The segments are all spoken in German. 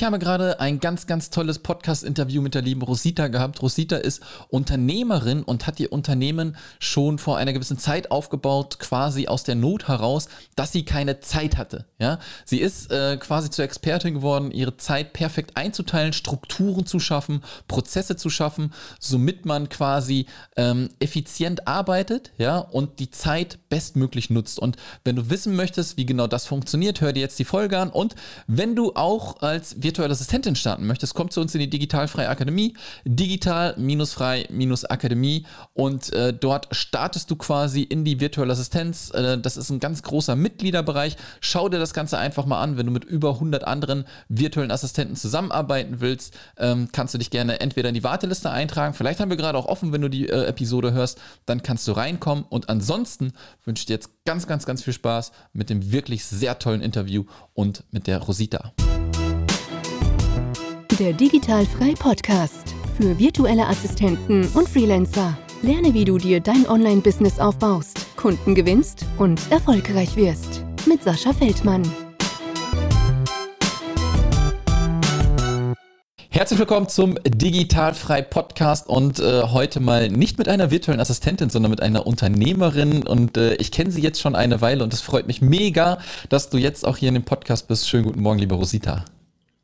Ich habe gerade ein ganz, ganz tolles Podcast-Interview mit der lieben Rosita gehabt. Rosita ist Unternehmerin und hat ihr Unternehmen schon vor einer gewissen Zeit aufgebaut, quasi aus der Not heraus, dass sie keine Zeit hatte. Ja? Sie ist äh, quasi zur Expertin geworden, ihre Zeit perfekt einzuteilen, Strukturen zu schaffen, Prozesse zu schaffen, somit man quasi ähm, effizient arbeitet ja? und die Zeit bestmöglich nutzt. Und wenn du wissen möchtest, wie genau das funktioniert, hör dir jetzt die Folge an. Und wenn du auch als virtuelle Assistentin starten möchtest, komm zu uns in die Digitalfreie Akademie, digital-frei-akademie und äh, dort startest du quasi in die virtuelle Assistenz. Äh, das ist ein ganz großer Mitgliederbereich. Schau dir das Ganze einfach mal an. Wenn du mit über 100 anderen virtuellen Assistenten zusammenarbeiten willst, ähm, kannst du dich gerne entweder in die Warteliste eintragen. Vielleicht haben wir gerade auch offen, wenn du die äh, Episode hörst, dann kannst du reinkommen. Und ansonsten wünsche ich dir jetzt ganz, ganz, ganz viel Spaß mit dem wirklich sehr tollen Interview und mit der Rosita der Digitalfrei Podcast für virtuelle Assistenten und Freelancer. Lerne, wie du dir dein Online-Business aufbaust, Kunden gewinnst und erfolgreich wirst. Mit Sascha Feldmann. Herzlich willkommen zum Digitalfrei Podcast und äh, heute mal nicht mit einer virtuellen Assistentin, sondern mit einer Unternehmerin und äh, ich kenne sie jetzt schon eine Weile und es freut mich mega, dass du jetzt auch hier in dem Podcast bist. Schönen guten Morgen, liebe Rosita.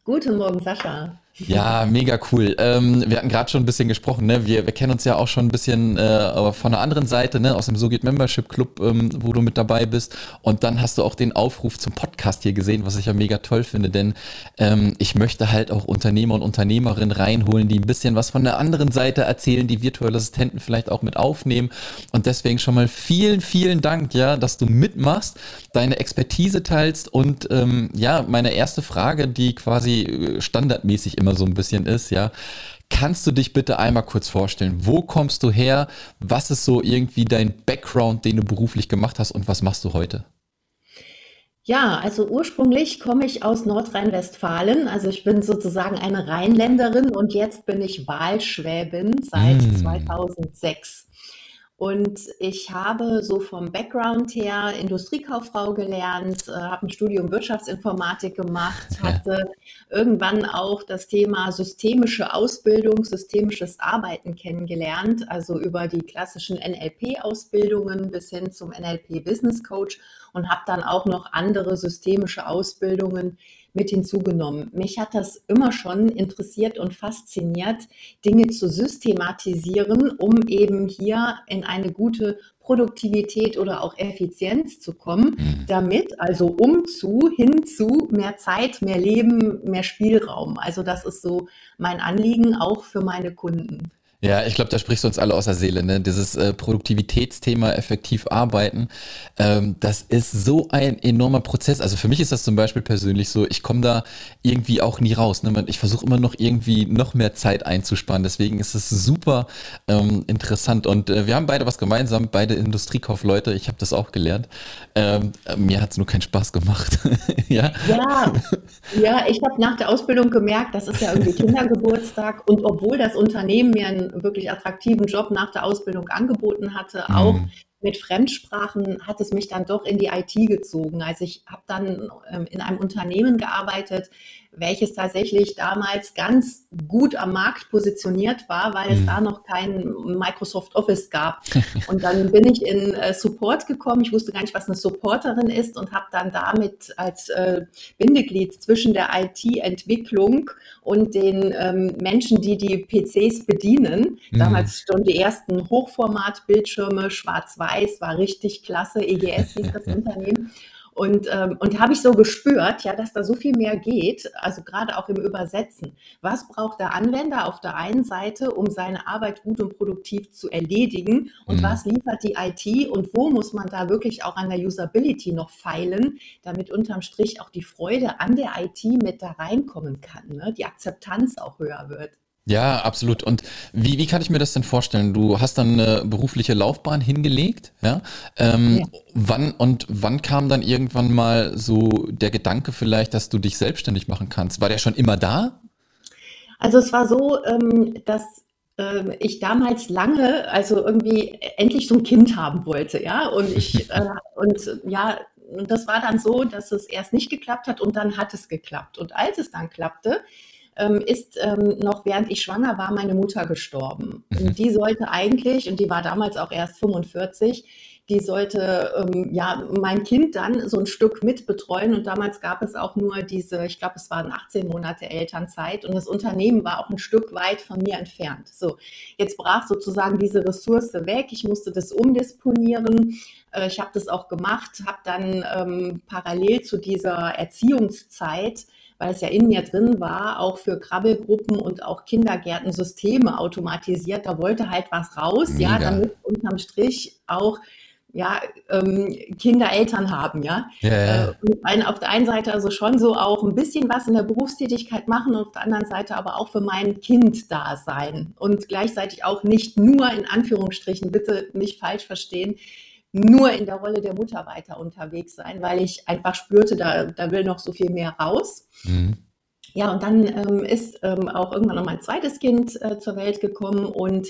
Guten Morgen, Sascha. Ja, mega cool. Ähm, wir hatten gerade schon ein bisschen gesprochen, ne? Wir, wir kennen uns ja auch schon ein bisschen äh, von der anderen Seite, ne? Aus dem So geht Membership Club, ähm, wo du mit dabei bist. Und dann hast du auch den Aufruf zum Podcast hier gesehen, was ich ja mega toll finde, denn ähm, ich möchte halt auch Unternehmer und Unternehmerinnen reinholen, die ein bisschen was von der anderen Seite erzählen, die virtuelle Assistenten vielleicht auch mit aufnehmen. Und deswegen schon mal vielen, vielen Dank, ja, dass du mitmachst, deine Expertise teilst und ähm, ja, meine erste Frage, die quasi äh, standardmäßig immer immer so ein bisschen ist, ja. Kannst du dich bitte einmal kurz vorstellen? Wo kommst du her? Was ist so irgendwie dein Background, den du beruflich gemacht hast und was machst du heute? Ja, also ursprünglich komme ich aus Nordrhein-Westfalen. Also ich bin sozusagen eine Rheinländerin und jetzt bin ich Wahlschwäbin seit mm. 2006. Und ich habe so vom Background her Industriekauffrau gelernt, äh, habe ein Studium Wirtschaftsinformatik gemacht, hatte irgendwann auch das Thema systemische Ausbildung, systemisches Arbeiten kennengelernt, also über die klassischen NLP-Ausbildungen bis hin zum NLP Business Coach und habe dann auch noch andere systemische Ausbildungen mit hinzugenommen. Mich hat das immer schon interessiert und fasziniert, Dinge zu systematisieren, um eben hier in eine gute Produktivität oder auch Effizienz zu kommen, mhm. damit also um zu, hinzu mehr Zeit, mehr Leben, mehr Spielraum. Also das ist so mein Anliegen auch für meine Kunden. Ja, ich glaube, da sprichst du uns alle aus der Seele. Ne? Dieses äh, Produktivitätsthema, effektiv arbeiten, ähm, das ist so ein enormer Prozess. Also für mich ist das zum Beispiel persönlich so, ich komme da irgendwie auch nie raus. Ne? Ich versuche immer noch irgendwie noch mehr Zeit einzusparen. Deswegen ist es super ähm, interessant. Und äh, wir haben beide was gemeinsam, beide Industriekaufleute. Ich habe das auch gelernt. Ähm, mir hat es nur keinen Spaß gemacht. ja? ja, ja, ich habe nach der Ausbildung gemerkt, das ist ja irgendwie Kindergeburtstag. Und obwohl das Unternehmen mir ein wirklich attraktiven Job nach der Ausbildung angeboten hatte, mhm. auch mit Fremdsprachen hat es mich dann doch in die IT gezogen. Also ich habe dann ähm, in einem Unternehmen gearbeitet, welches tatsächlich damals ganz gut am Markt positioniert war, weil es mhm. da noch kein Microsoft Office gab. Und dann bin ich in äh, Support gekommen. Ich wusste gar nicht, was eine Supporterin ist und habe dann damit als äh, Bindeglied zwischen der IT-Entwicklung und den ähm, Menschen, die die PCs bedienen, mhm. damals schon die ersten Hochformat-Bildschirme, schwarz-weiß, war richtig klasse, EGS hieß das Unternehmen. Und, ähm, und habe ich so gespürt, ja, dass da so viel mehr geht, also gerade auch im Übersetzen. Was braucht der Anwender auf der einen Seite, um seine Arbeit gut und produktiv zu erledigen? Und mhm. was liefert die IT? Und wo muss man da wirklich auch an der Usability noch feilen, damit unterm Strich auch die Freude an der IT mit da reinkommen kann, ne? die Akzeptanz auch höher wird? Ja, absolut. Und wie, wie kann ich mir das denn vorstellen? Du hast dann eine berufliche Laufbahn hingelegt, ja? Ähm, ja. Wann und wann kam dann irgendwann mal so der Gedanke vielleicht, dass du dich selbstständig machen kannst? War der schon immer da? Also es war so, ähm, dass ähm, ich damals lange, also irgendwie endlich so ein Kind haben wollte, ja. Und ich, äh, und ja, und das war dann so, dass es erst nicht geklappt hat und dann hat es geklappt. Und als es dann klappte, ähm, ist ähm, noch während ich schwanger war, meine Mutter gestorben. Mhm. Und die sollte eigentlich, und die war damals auch erst 45, die sollte ähm, ja mein Kind dann so ein Stück mitbetreuen. Und damals gab es auch nur diese, ich glaube, es waren 18 Monate Elternzeit und das Unternehmen war auch ein Stück weit von mir entfernt. So, jetzt brach sozusagen diese Ressource weg. Ich musste das umdisponieren. Äh, ich habe das auch gemacht, habe dann ähm, parallel zu dieser Erziehungszeit weil es ja in mir drin war, auch für Krabbelgruppen und auch Kindergärten Systeme automatisiert. Da wollte halt was raus, Mega. ja, damit unterm Strich auch ja, ähm, Kinder Eltern haben, ja. ja, ja. Äh, auf der einen Seite also schon so auch ein bisschen was in der Berufstätigkeit machen und auf der anderen Seite aber auch für mein Kind da sein und gleichzeitig auch nicht nur in Anführungsstrichen, bitte nicht falsch verstehen, nur in der Rolle der Mutter weiter unterwegs sein, weil ich einfach spürte, da, da will noch so viel mehr raus. Mhm. Ja, und dann ähm, ist ähm, auch irgendwann noch mein zweites Kind äh, zur Welt gekommen und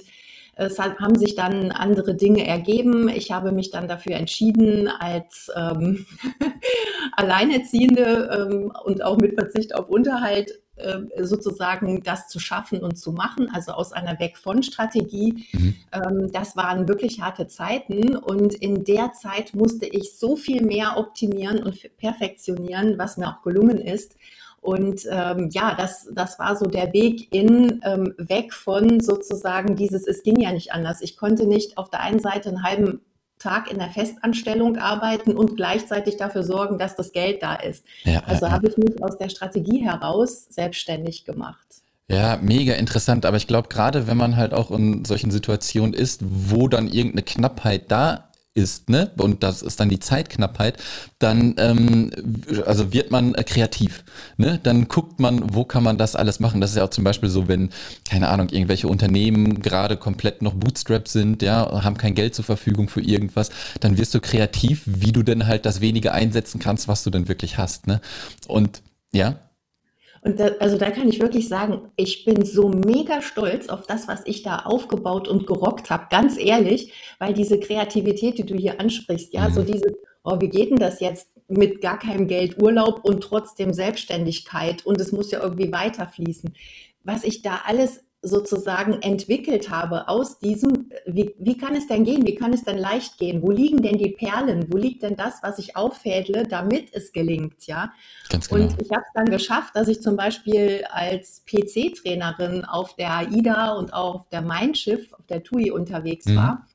es haben sich dann andere Dinge ergeben. Ich habe mich dann dafür entschieden, als ähm, Alleinerziehende ähm, und auch mit Verzicht auf Unterhalt sozusagen das zu schaffen und zu machen, also aus einer Weg von Strategie. Mhm. Ähm, das waren wirklich harte Zeiten und in der Zeit musste ich so viel mehr optimieren und perfektionieren, was mir auch gelungen ist. Und ähm, ja, das, das war so der Weg in, ähm, weg von sozusagen dieses, es ging ja nicht anders. Ich konnte nicht auf der einen Seite einen halben Tag in der Festanstellung arbeiten und gleichzeitig dafür sorgen, dass das Geld da ist. Ja, also ja, habe ich mich aus der Strategie heraus selbstständig gemacht. Ja, mega interessant. Aber ich glaube, gerade wenn man halt auch in solchen Situationen ist, wo dann irgendeine Knappheit da ist, ne, und das ist dann die Zeitknappheit, dann ähm, also wird man äh, kreativ, ne? Dann guckt man, wo kann man das alles machen. Das ist ja auch zum Beispiel so, wenn keine Ahnung irgendwelche Unternehmen gerade komplett noch Bootstrap sind, ja, haben kein Geld zur Verfügung für irgendwas, dann wirst du kreativ, wie du denn halt das wenige einsetzen kannst, was du denn wirklich hast, ne? Und ja, und da, also da kann ich wirklich sagen, ich bin so mega stolz auf das, was ich da aufgebaut und gerockt habe, ganz ehrlich, weil diese Kreativität, die du hier ansprichst, ja, mhm. so dieses, oh, wie geht denn das jetzt mit gar keinem Geld Urlaub und trotzdem Selbstständigkeit und es muss ja irgendwie weiterfließen. Was ich da alles sozusagen entwickelt habe aus diesem, wie, wie kann es denn gehen, wie kann es denn leicht gehen, wo liegen denn die Perlen, wo liegt denn das, was ich auffädle, damit es gelingt, ja. Ganz genau. Und ich habe es dann geschafft, dass ich zum Beispiel als PC-Trainerin auf der AIDA und auch auf der Mindschiff, auf der TUI unterwegs mhm. war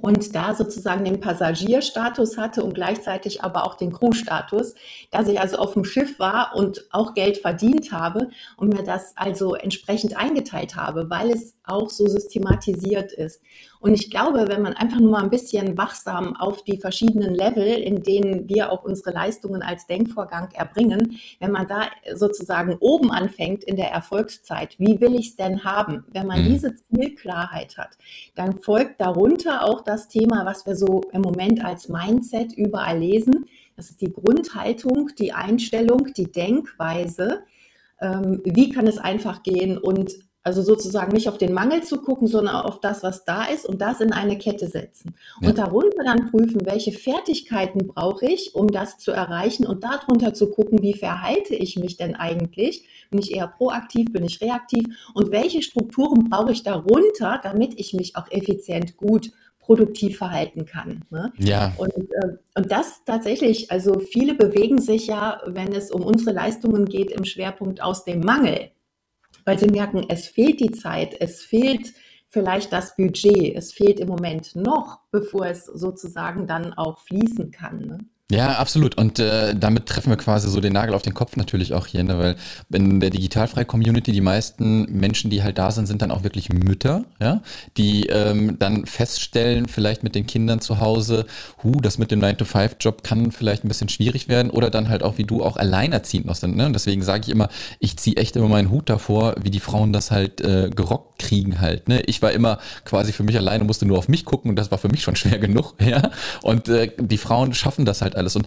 und da sozusagen den Passagierstatus hatte und gleichzeitig aber auch den Crew-Status, dass ich also auf dem Schiff war und auch Geld verdient habe und mir das also entsprechend eingeteilt habe, weil es auch so systematisiert ist. Und ich glaube, wenn man einfach nur mal ein bisschen wachsam auf die verschiedenen Level, in denen wir auch unsere Leistungen als Denkvorgang erbringen, wenn man da sozusagen oben anfängt in der Erfolgszeit, wie will ich es denn haben? Wenn man mhm. diese Zielklarheit hat, dann folgt darunter auch das Thema, was wir so im Moment als Mindset überall lesen. Das ist die Grundhaltung, die Einstellung, die Denkweise. Ähm, wie kann es einfach gehen und also sozusagen nicht auf den Mangel zu gucken, sondern auf das, was da ist und das in eine Kette setzen. Ja. Und darunter dann prüfen, welche Fertigkeiten brauche ich, um das zu erreichen und darunter zu gucken, wie verhalte ich mich denn eigentlich? Bin ich eher proaktiv, bin ich reaktiv? Und welche Strukturen brauche ich darunter, damit ich mich auch effizient gut produktiv verhalten kann. Ne? Ja. Und, äh, und das tatsächlich, also viele bewegen sich ja, wenn es um unsere Leistungen geht, im Schwerpunkt aus dem Mangel weil sie merken, es fehlt die Zeit, es fehlt vielleicht das Budget, es fehlt im Moment noch, bevor es sozusagen dann auch fließen kann. Ne? Ja, absolut. Und äh, damit treffen wir quasi so den Nagel auf den Kopf natürlich auch hier, ne? weil in der Digitalfrei-Community die meisten Menschen, die halt da sind, sind dann auch wirklich Mütter, ja, die ähm, dann feststellen, vielleicht mit den Kindern zu Hause, hu, das mit dem 9-to-5-Job kann vielleicht ein bisschen schwierig werden oder dann halt auch wie du auch alleinerziehend noch sind. Ne? Und deswegen sage ich immer, ich ziehe echt immer meinen Hut davor, wie die Frauen das halt äh, gerockt kriegen halt. Ne? Ich war immer quasi für mich alleine, musste nur auf mich gucken und das war für mich schon schwer genug, ja. Und äh, die Frauen schaffen das halt alles. Und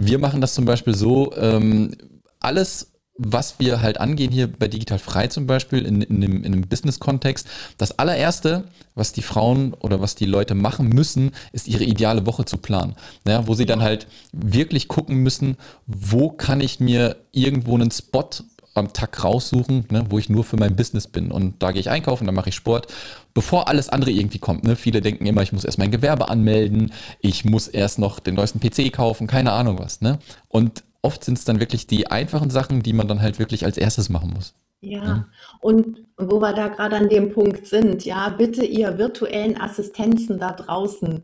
wir machen das zum Beispiel so, ähm, alles was wir halt angehen hier bei Digital Frei zum Beispiel in, in einem, in einem Business-Kontext. Das allererste, was die Frauen oder was die Leute machen müssen, ist ihre ideale Woche zu planen. Ja, wo sie dann halt wirklich gucken müssen, wo kann ich mir irgendwo einen Spot am Tag raussuchen, ne, wo ich nur für mein Business bin. Und da gehe ich einkaufen, dann mache ich Sport, bevor alles andere irgendwie kommt. Ne. Viele denken immer, ich muss erst mein Gewerbe anmelden, ich muss erst noch den neuesten PC kaufen, keine Ahnung was. Ne? Und oft sind es dann wirklich die einfachen Sachen, die man dann halt wirklich als erstes machen muss. Ja, ja. und wo wir da gerade an dem Punkt sind, ja, bitte ihr virtuellen Assistenzen da draußen,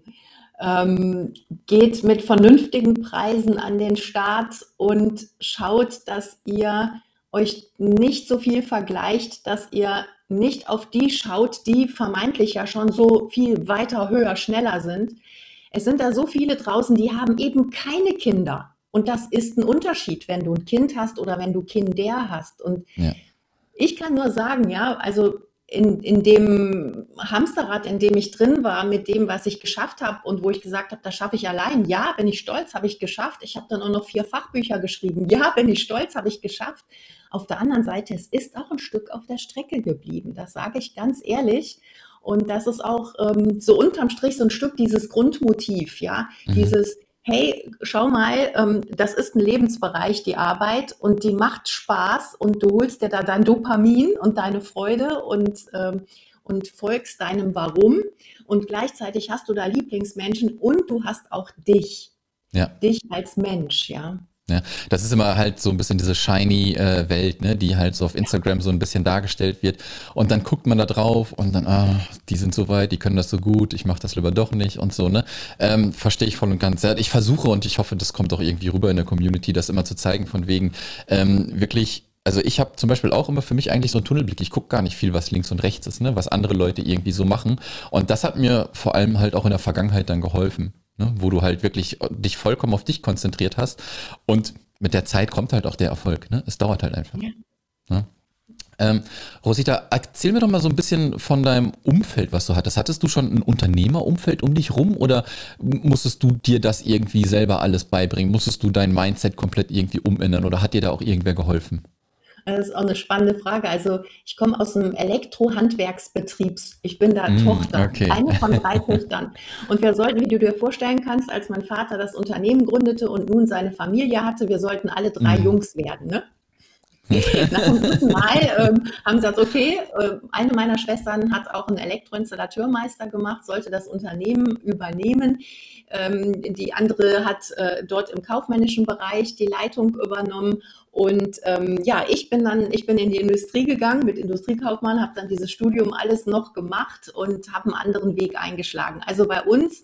ähm, geht mit vernünftigen Preisen an den Start und schaut, dass ihr euch nicht so viel vergleicht, dass ihr nicht auf die schaut, die vermeintlich ja schon so viel weiter, höher, schneller sind. Es sind da so viele draußen, die haben eben keine Kinder. Und das ist ein Unterschied, wenn du ein Kind hast oder wenn du Kinder hast. Und ja. ich kann nur sagen, ja, also in, in dem Hamsterrad, in dem ich drin war, mit dem, was ich geschafft habe und wo ich gesagt habe, das schaffe ich allein. Ja, bin ich stolz, habe ich geschafft. Ich habe dann auch noch vier Fachbücher geschrieben. Ja, bin ich stolz, habe ich geschafft. Auf der anderen Seite, es ist auch ein Stück auf der Strecke geblieben. Das sage ich ganz ehrlich. Und das ist auch ähm, so unterm Strich so ein Stück dieses Grundmotiv, ja, mhm. dieses hey, schau mal, ähm, das ist ein Lebensbereich, die Arbeit, und die macht Spaß und du holst dir da dein Dopamin und deine Freude und, ähm, und folgst deinem Warum. Und gleichzeitig hast du da Lieblingsmenschen und du hast auch dich. Ja. Dich als Mensch, ja. Ja, das ist immer halt so ein bisschen diese shiny äh, Welt, ne, die halt so auf Instagram so ein bisschen dargestellt wird. Und dann guckt man da drauf und dann, ah, die sind so weit, die können das so gut, ich mache das lieber doch nicht und so, ne? Ähm, Verstehe ich voll und ganz. Ich versuche und ich hoffe, das kommt auch irgendwie rüber in der Community, das immer zu zeigen, von wegen ähm, wirklich also ich habe zum Beispiel auch immer für mich eigentlich so einen Tunnelblick. Ich gucke gar nicht viel, was links und rechts ist, ne? was andere Leute irgendwie so machen. Und das hat mir vor allem halt auch in der Vergangenheit dann geholfen ne? wo du halt wirklich dich vollkommen auf dich konzentriert hast. Und mit der Zeit kommt halt auch der Erfolg. Ne? Es dauert halt einfach. Ja. Ne? Ähm, Rosita, erzähl mir doch mal so ein bisschen von deinem Umfeld, was du hattest. Hattest du schon ein Unternehmerumfeld um dich rum oder musstest du dir das irgendwie selber alles beibringen? Musstest du dein Mindset komplett irgendwie umändern oder hat dir da auch irgendwer geholfen? Das ist auch eine spannende Frage. Also ich komme aus einem Elektrohandwerksbetrieb. Ich bin da mm, Tochter, okay. eine von drei Töchtern. Und wir sollten, wie du dir vorstellen kannst, als mein Vater das Unternehmen gründete und nun seine Familie hatte, wir sollten alle drei mm. Jungs werden. Ne? Nach dem dritten Mal ähm, haben sie gesagt, okay, äh, eine meiner Schwestern hat auch einen Elektroinstallateurmeister gemacht, sollte das Unternehmen übernehmen. Ähm, die andere hat äh, dort im kaufmännischen Bereich die Leitung übernommen. Und ähm, ja, ich bin dann, ich bin in die Industrie gegangen mit Industriekaufmann, habe dann dieses Studium alles noch gemacht und habe einen anderen Weg eingeschlagen. Also bei uns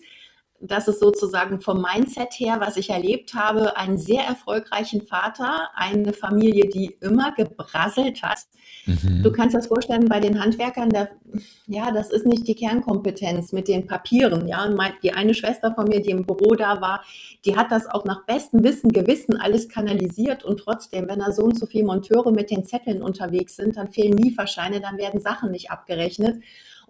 das ist sozusagen vom Mindset her, was ich erlebt habe, einen sehr erfolgreichen Vater, eine Familie, die immer gebrasselt hat. Mhm. Du kannst das vorstellen, bei den Handwerkern, der, ja, das ist nicht die Kernkompetenz mit den Papieren. Ja, und die eine Schwester von mir, die im Büro da war, die hat das auch nach bestem Wissen, Gewissen alles kanalisiert und trotzdem, wenn da so und so viele Monteure mit den Zetteln unterwegs sind, dann fehlen Lieferscheine, dann werden Sachen nicht abgerechnet.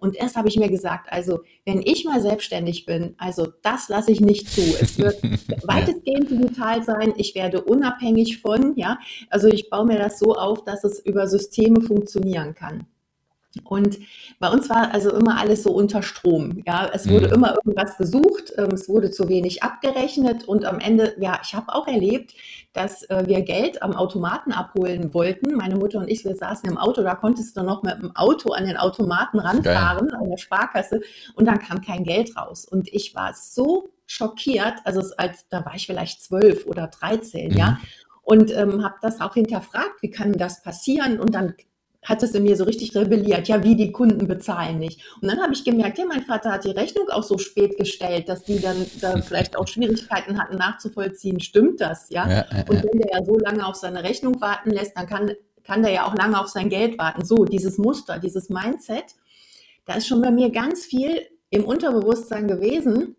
Und erst habe ich mir gesagt, also wenn ich mal selbstständig bin, also das lasse ich nicht zu. Es wird weitestgehend digital sein. Ich werde unabhängig von, ja, also ich baue mir das so auf, dass es über Systeme funktionieren kann. Und bei uns war also immer alles so unter Strom. Ja, es wurde mhm. immer irgendwas gesucht, ähm, es wurde zu wenig abgerechnet und am Ende, ja, ich habe auch erlebt, dass äh, wir Geld am Automaten abholen wollten. Meine Mutter und ich, wir saßen im Auto, da konntest du noch mit dem Auto an den Automaten ranfahren, Geil. an der Sparkasse und dann kam kein Geld raus. Und ich war so schockiert, also als da war ich vielleicht zwölf oder dreizehn, mhm. ja, und ähm, habe das auch hinterfragt, wie kann das passieren? Und dann hat es in mir so richtig rebelliert. Ja, wie die Kunden bezahlen nicht. Und dann habe ich gemerkt, ja, mein Vater hat die Rechnung auch so spät gestellt, dass die dann da vielleicht auch Schwierigkeiten hatten nachzuvollziehen. Stimmt das? Ja. ja, ja und wenn der ja so lange auf seine Rechnung warten lässt, dann kann, kann der ja auch lange auf sein Geld warten. So, dieses Muster, dieses Mindset, da ist schon bei mir ganz viel im Unterbewusstsein gewesen,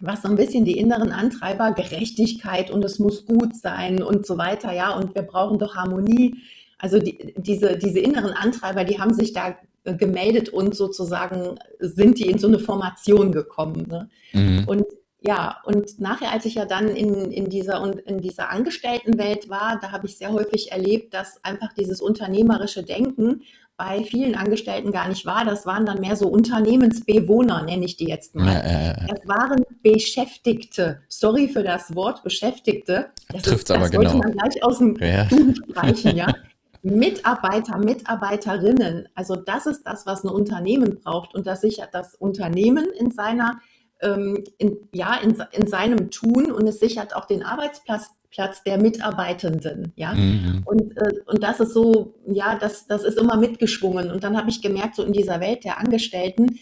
was so ein bisschen die inneren Antreiber, Gerechtigkeit und es muss gut sein und so weiter, ja, und wir brauchen doch Harmonie also die, diese, diese inneren Antreiber, die haben sich da äh, gemeldet und sozusagen sind die in so eine Formation gekommen. Ne? Mhm. Und ja, und nachher, als ich ja dann in, in, dieser, in dieser Angestelltenwelt war, da habe ich sehr häufig erlebt, dass einfach dieses unternehmerische Denken bei vielen Angestellten gar nicht war. Das waren dann mehr so Unternehmensbewohner, nenne ich die jetzt mal. Ja, ja. Das waren Beschäftigte. Sorry für das Wort Beschäftigte. Das trifft aber genau. man gleich aus dem ja. Streichen, ja. Mitarbeiter, Mitarbeiterinnen. Also das ist das, was ein Unternehmen braucht und das sichert das Unternehmen in seiner ähm, in, ja, in, in seinem Tun und es sichert auch den Arbeitsplatz Platz der Mitarbeitenden, ja. Mhm. Und, äh, und das ist so, ja, das, das ist immer mitgeschwungen. Und dann habe ich gemerkt, so in dieser Welt der Angestellten,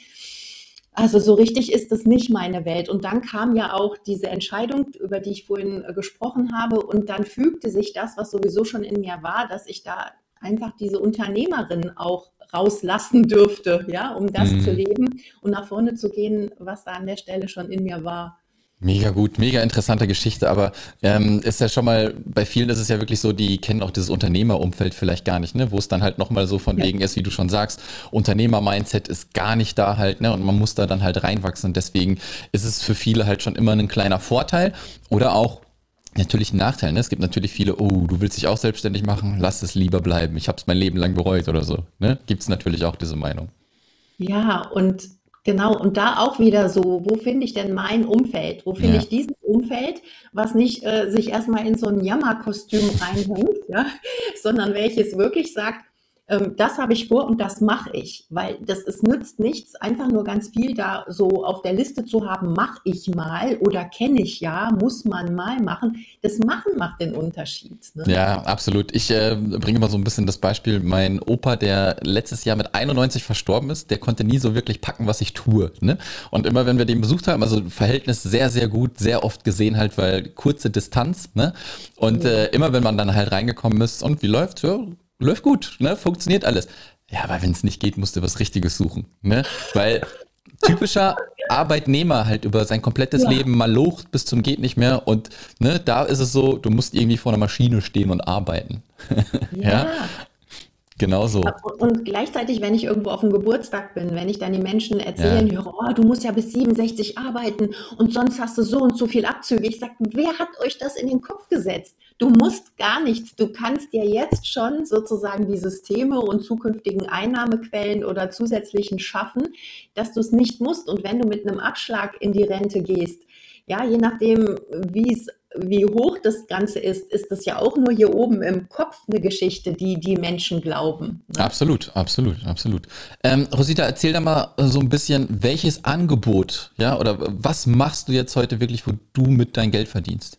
also so richtig ist es nicht meine Welt. Und dann kam ja auch diese Entscheidung, über die ich vorhin äh, gesprochen habe. Und dann fügte sich das, was sowieso schon in mir war, dass ich da einfach diese Unternehmerin auch rauslassen dürfte, ja, um das mhm. zu leben und nach vorne zu gehen, was da an der Stelle schon in mir war. Mega gut, mega interessante Geschichte, aber ähm, ist ja schon mal, bei vielen ist es ja wirklich so, die kennen auch dieses Unternehmerumfeld vielleicht gar nicht, ne? wo es dann halt nochmal so von ja. wegen ist, wie du schon sagst, Unternehmer-Mindset ist gar nicht da halt, ne? Und man muss da dann halt reinwachsen. Und deswegen ist es für viele halt schon immer ein kleiner Vorteil oder auch natürlich ein Nachteil. Ne? Es gibt natürlich viele, oh, du willst dich auch selbstständig machen, lass es lieber bleiben. Ich habe es mein Leben lang bereut oder so. Ne? Gibt es natürlich auch diese Meinung. Ja, und genau, und da auch wieder so, wo finde ich denn mein Umfeld? Wo finde ja. ich dieses Umfeld, was nicht äh, sich erstmal in so ein Jammerkostüm reinhängt, ja? sondern welches wirklich sagt, ähm, das habe ich vor und das mache ich, weil das es nützt nichts, einfach nur ganz viel da so auf der Liste zu haben, mache ich mal oder kenne ich ja, muss man mal machen. Das Machen macht den Unterschied. Ne? Ja, absolut. Ich äh, bringe mal so ein bisschen das Beispiel, mein Opa, der letztes Jahr mit 91 verstorben ist, der konnte nie so wirklich packen, was ich tue. Ne? Und immer wenn wir den besucht haben, also Verhältnis sehr, sehr gut, sehr oft gesehen halt, weil kurze Distanz. Ne? Und äh, immer wenn man dann halt reingekommen ist und wie läuft's? Ja, läuft gut, ne? funktioniert alles. Ja, aber wenn es nicht geht, musst du was Richtiges suchen. Ne? Weil typischer Arbeitnehmer halt über sein komplettes ja. Leben mal locht bis zum geht nicht mehr und ne, da ist es so, du musst irgendwie vor einer Maschine stehen und arbeiten. ja. ja. Genau so. Und gleichzeitig, wenn ich irgendwo auf dem Geburtstag bin, wenn ich dann die Menschen erzählen ja. höre, oh, du musst ja bis 67 arbeiten und sonst hast du so und so viel Abzüge. Ich sage, wer hat euch das in den Kopf gesetzt? Du musst gar nichts. Du kannst dir jetzt schon sozusagen die Systeme und zukünftigen Einnahmequellen oder zusätzlichen schaffen, dass du es nicht musst. Und wenn du mit einem Abschlag in die Rente gehst, ja, je nachdem, wie es wie hoch das Ganze ist, ist das ja auch nur hier oben im Kopf eine Geschichte, die die Menschen glauben. Ne? Absolut, absolut, absolut. Ähm, Rosita, erzähl da mal so ein bisschen, welches Angebot, ja, oder was machst du jetzt heute wirklich, wo du mit dein Geld verdienst?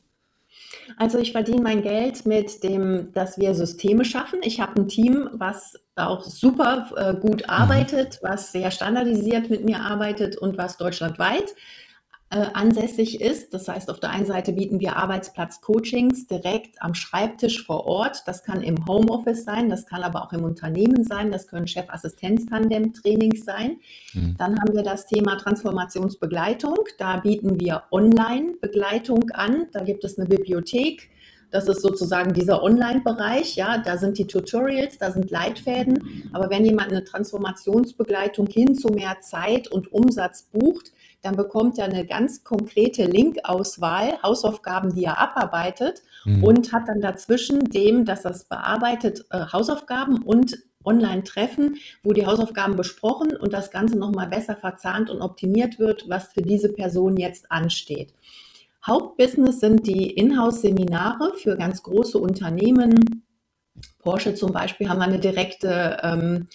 Also ich verdiene mein Geld mit dem, dass wir Systeme schaffen. Ich habe ein Team, was auch super äh, gut mhm. arbeitet, was sehr standardisiert mit mir arbeitet und was deutschlandweit äh, ansässig ist. Das heißt, auf der einen Seite bieten wir Arbeitsplatz-Coachings direkt am Schreibtisch vor Ort. Das kann im Homeoffice sein, das kann aber auch im Unternehmen sein, das können Chef-Assistenz-Tandem-Trainings sein. Mhm. Dann haben wir das Thema Transformationsbegleitung. Da bieten wir Online-Begleitung an. Da gibt es eine Bibliothek. Das ist sozusagen dieser Online-Bereich. Ja, da sind die Tutorials, da sind Leitfäden. Aber wenn jemand eine Transformationsbegleitung hin zu mehr Zeit und Umsatz bucht, dann bekommt er eine ganz konkrete Linkauswahl, Hausaufgaben, die er abarbeitet mhm. und hat dann dazwischen dem, dass das bearbeitet, äh, Hausaufgaben und Online-Treffen, wo die Hausaufgaben besprochen und das Ganze nochmal besser verzahnt und optimiert wird, was für diese Person jetzt ansteht. Hauptbusiness sind die Inhouse-Seminare für ganz große Unternehmen. Porsche zum Beispiel haben eine direkte ähm,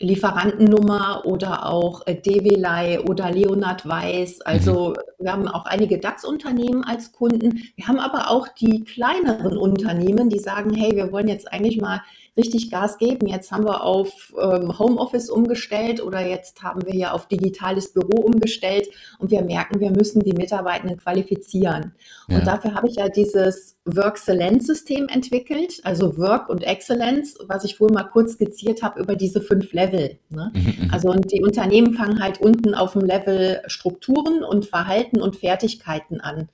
Lieferantennummer oder auch äh, Develei oder Leonard Weiß. Also mhm. wir haben auch einige DAX-Unternehmen als Kunden. Wir haben aber auch die kleineren Unternehmen, die sagen, hey, wir wollen jetzt eigentlich mal richtig Gas geben. Jetzt haben wir auf ähm, Homeoffice umgestellt oder jetzt haben wir ja auf digitales Büro umgestellt und wir merken, wir müssen die Mitarbeitenden qualifizieren. Ja. Und dafür habe ich ja dieses Work-Excellence-System entwickelt, also Work und Excellence, was ich vorhin mal kurz skizziert habe über diese fünf Level. Ne? Mhm, mhm. also und die Unternehmen fangen halt unten auf dem Level Strukturen und Verhalten und Fertigkeiten an.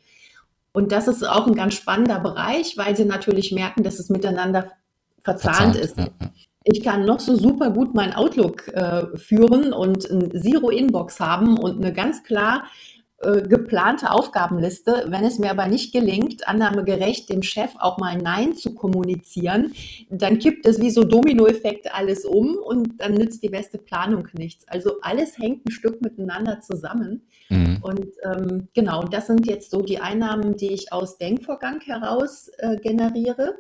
Und das ist auch ein ganz spannender Bereich, weil sie natürlich merken, dass es miteinander verzahnt, verzahnt ist. Ja, ja. Ich kann noch so super gut mein Outlook äh, führen und ein Zero-Inbox haben und eine ganz klar äh, geplante Aufgabenliste. Wenn es mir aber nicht gelingt, annahmegerecht dem Chef auch mal Nein zu kommunizieren, dann kippt es wie so Dominoeffekte alles um und dann nützt die beste Planung nichts. Also alles hängt ein Stück miteinander zusammen. Mhm. Und ähm, genau, das sind jetzt so die Einnahmen, die ich aus Denkvorgang heraus äh, generiere.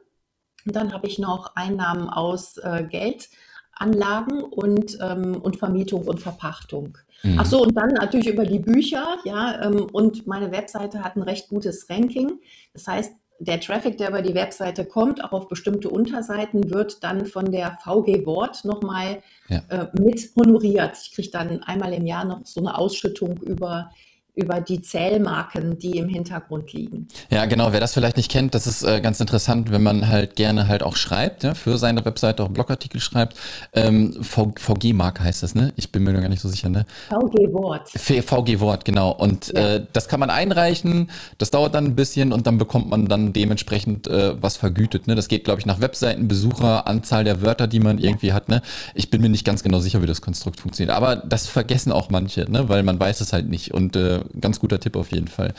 Und dann habe ich noch Einnahmen aus äh, Geldanlagen und, ähm, und Vermietung und Verpachtung. Mhm. Ach so, und dann natürlich über die Bücher, ja, ähm, und meine Webseite hat ein recht gutes Ranking. Das heißt, der Traffic, der über die Webseite kommt, auch auf bestimmte Unterseiten, wird dann von der VG Wort nochmal ja. äh, mit honoriert. Ich kriege dann einmal im Jahr noch so eine Ausschüttung über über die Zählmarken, die im Hintergrund liegen. Ja, genau. Wer das vielleicht nicht kennt, das ist äh, ganz interessant, wenn man halt gerne halt auch schreibt, ja, für seine Webseite auch Blogartikel schreibt. Ähm, VG-Mark heißt das, ne? Ich bin mir noch gar nicht so sicher, ne? VG-Wort. VG-Wort, genau. Und ja. äh, das kann man einreichen, das dauert dann ein bisschen und dann bekommt man dann dementsprechend äh, was vergütet. Ne? Das geht, glaube ich, nach Webseitenbesucher, Anzahl der Wörter, die man irgendwie hat. Ne? Ich bin mir nicht ganz genau sicher, wie das Konstrukt funktioniert. Aber das vergessen auch manche, ne? weil man weiß es halt nicht. Und äh, ganz guter Tipp auf jeden Fall.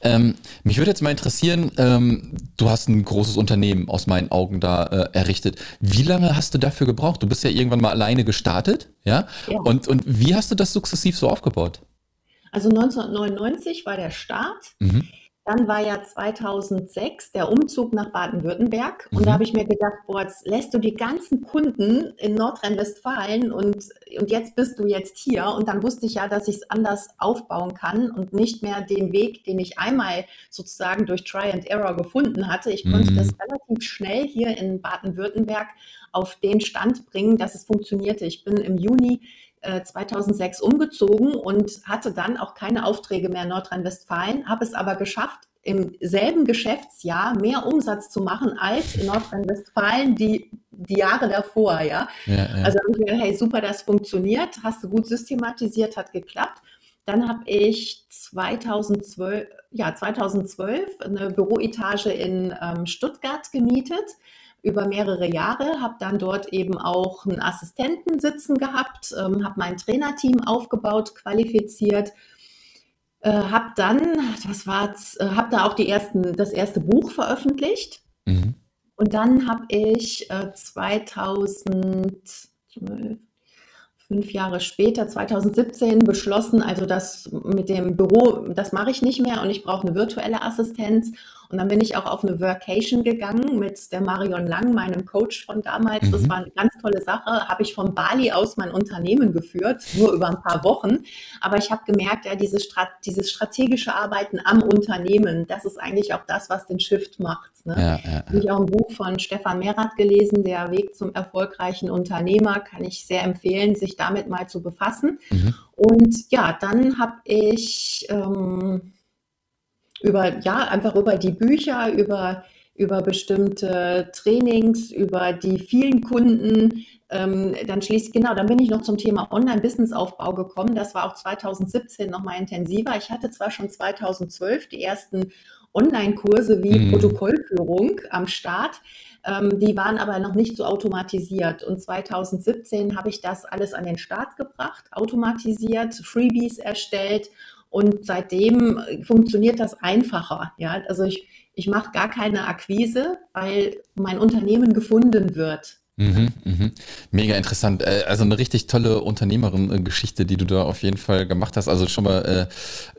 Ähm, mich würde jetzt mal interessieren, ähm, du hast ein großes Unternehmen aus meinen Augen da äh, errichtet. Wie lange hast du dafür gebraucht? Du bist ja irgendwann mal alleine gestartet, ja? ja. Und, und wie hast du das sukzessiv so aufgebaut? Also 1999 war der Start. Mhm. Dann war ja 2006 der Umzug nach Baden-Württemberg. Und mhm. da habe ich mir gedacht, boah, jetzt lässt du die ganzen Kunden in Nordrhein-Westfalen und, und jetzt bist du jetzt hier. Und dann wusste ich ja, dass ich es anders aufbauen kann und nicht mehr den Weg, den ich einmal sozusagen durch Try and Error gefunden hatte. Ich mhm. konnte das relativ schnell hier in Baden-Württemberg auf den Stand bringen, dass es funktionierte. Ich bin im Juni 2006 äh, umgezogen und hatte dann auch keine Aufträge mehr in Nordrhein-Westfalen, habe es aber geschafft, im selben Geschäftsjahr mehr Umsatz zu machen als in Nordrhein-Westfalen die, die Jahre davor. Ja? ja, ja. Also habe ich gedacht, hey, super, das funktioniert, hast du gut systematisiert, hat geklappt. Dann habe ich 2012, ja, 2012 eine Büroetage in ähm, Stuttgart gemietet über mehrere Jahre, habe dann dort eben auch einen Assistenten sitzen gehabt, ähm, habe mein Trainerteam aufgebaut, qualifiziert, äh, habe dann, das war, äh, habe da auch die ersten, das erste Buch veröffentlicht. Mhm. Und dann habe ich äh, 2012, fünf Jahre später, 2017, beschlossen, also das mit dem Büro, das mache ich nicht mehr und ich brauche eine virtuelle Assistenz und dann bin ich auch auf eine Workation gegangen mit der Marion Lang, meinem Coach von damals. Mhm. Das war eine ganz tolle Sache. Habe ich von Bali aus mein Unternehmen geführt, nur über ein paar Wochen. Aber ich habe gemerkt, ja, dieses, Strat dieses strategische Arbeiten am Unternehmen, das ist eigentlich auch das, was den Shift macht. Ne? Ja, ja, ja. Habe ich auch ein Buch von Stefan Merath gelesen, Der Weg zum erfolgreichen Unternehmer. Kann ich sehr empfehlen, sich damit mal zu befassen. Mhm. Und ja, dann habe ich ähm, über, ja, einfach über die Bücher, über, über bestimmte Trainings, über die vielen Kunden. Ähm, dann schließlich, genau, dann bin ich noch zum Thema Online-Business-Aufbau gekommen. Das war auch 2017 nochmal intensiver. Ich hatte zwar schon 2012 die ersten Online-Kurse wie mhm. Protokollführung am Start. Ähm, die waren aber noch nicht so automatisiert. Und 2017 habe ich das alles an den Start gebracht, automatisiert, Freebies erstellt und seitdem äh, funktioniert das einfacher. Ja, also ich, ich mache gar keine Akquise, weil mein Unternehmen gefunden wird. Mhm, mhm. Mega interessant. Äh, also eine richtig tolle Unternehmerin-Geschichte, die du da auf jeden Fall gemacht hast. Also schon mal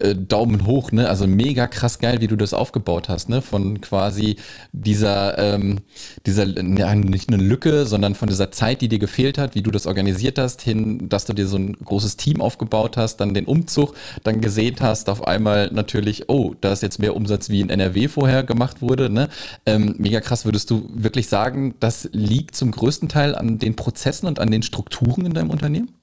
äh, äh, Daumen hoch, ne? Also mega krass geil, wie du das aufgebaut hast, ne? Von quasi dieser, ähm, dieser, ja, nicht eine Lücke, sondern von dieser Zeit, die dir gefehlt hat, wie du das organisiert hast, hin, dass du dir so ein großes Team aufgebaut hast, dann den Umzug, dann gesehen hast, auf einmal natürlich, oh, da ist jetzt mehr Umsatz wie in NRW vorher gemacht wurde, ne? Ähm, mega krass, würdest du wirklich sagen, das liegt zum größten größten Teil an den Prozessen und an den Strukturen in deinem Unternehmen?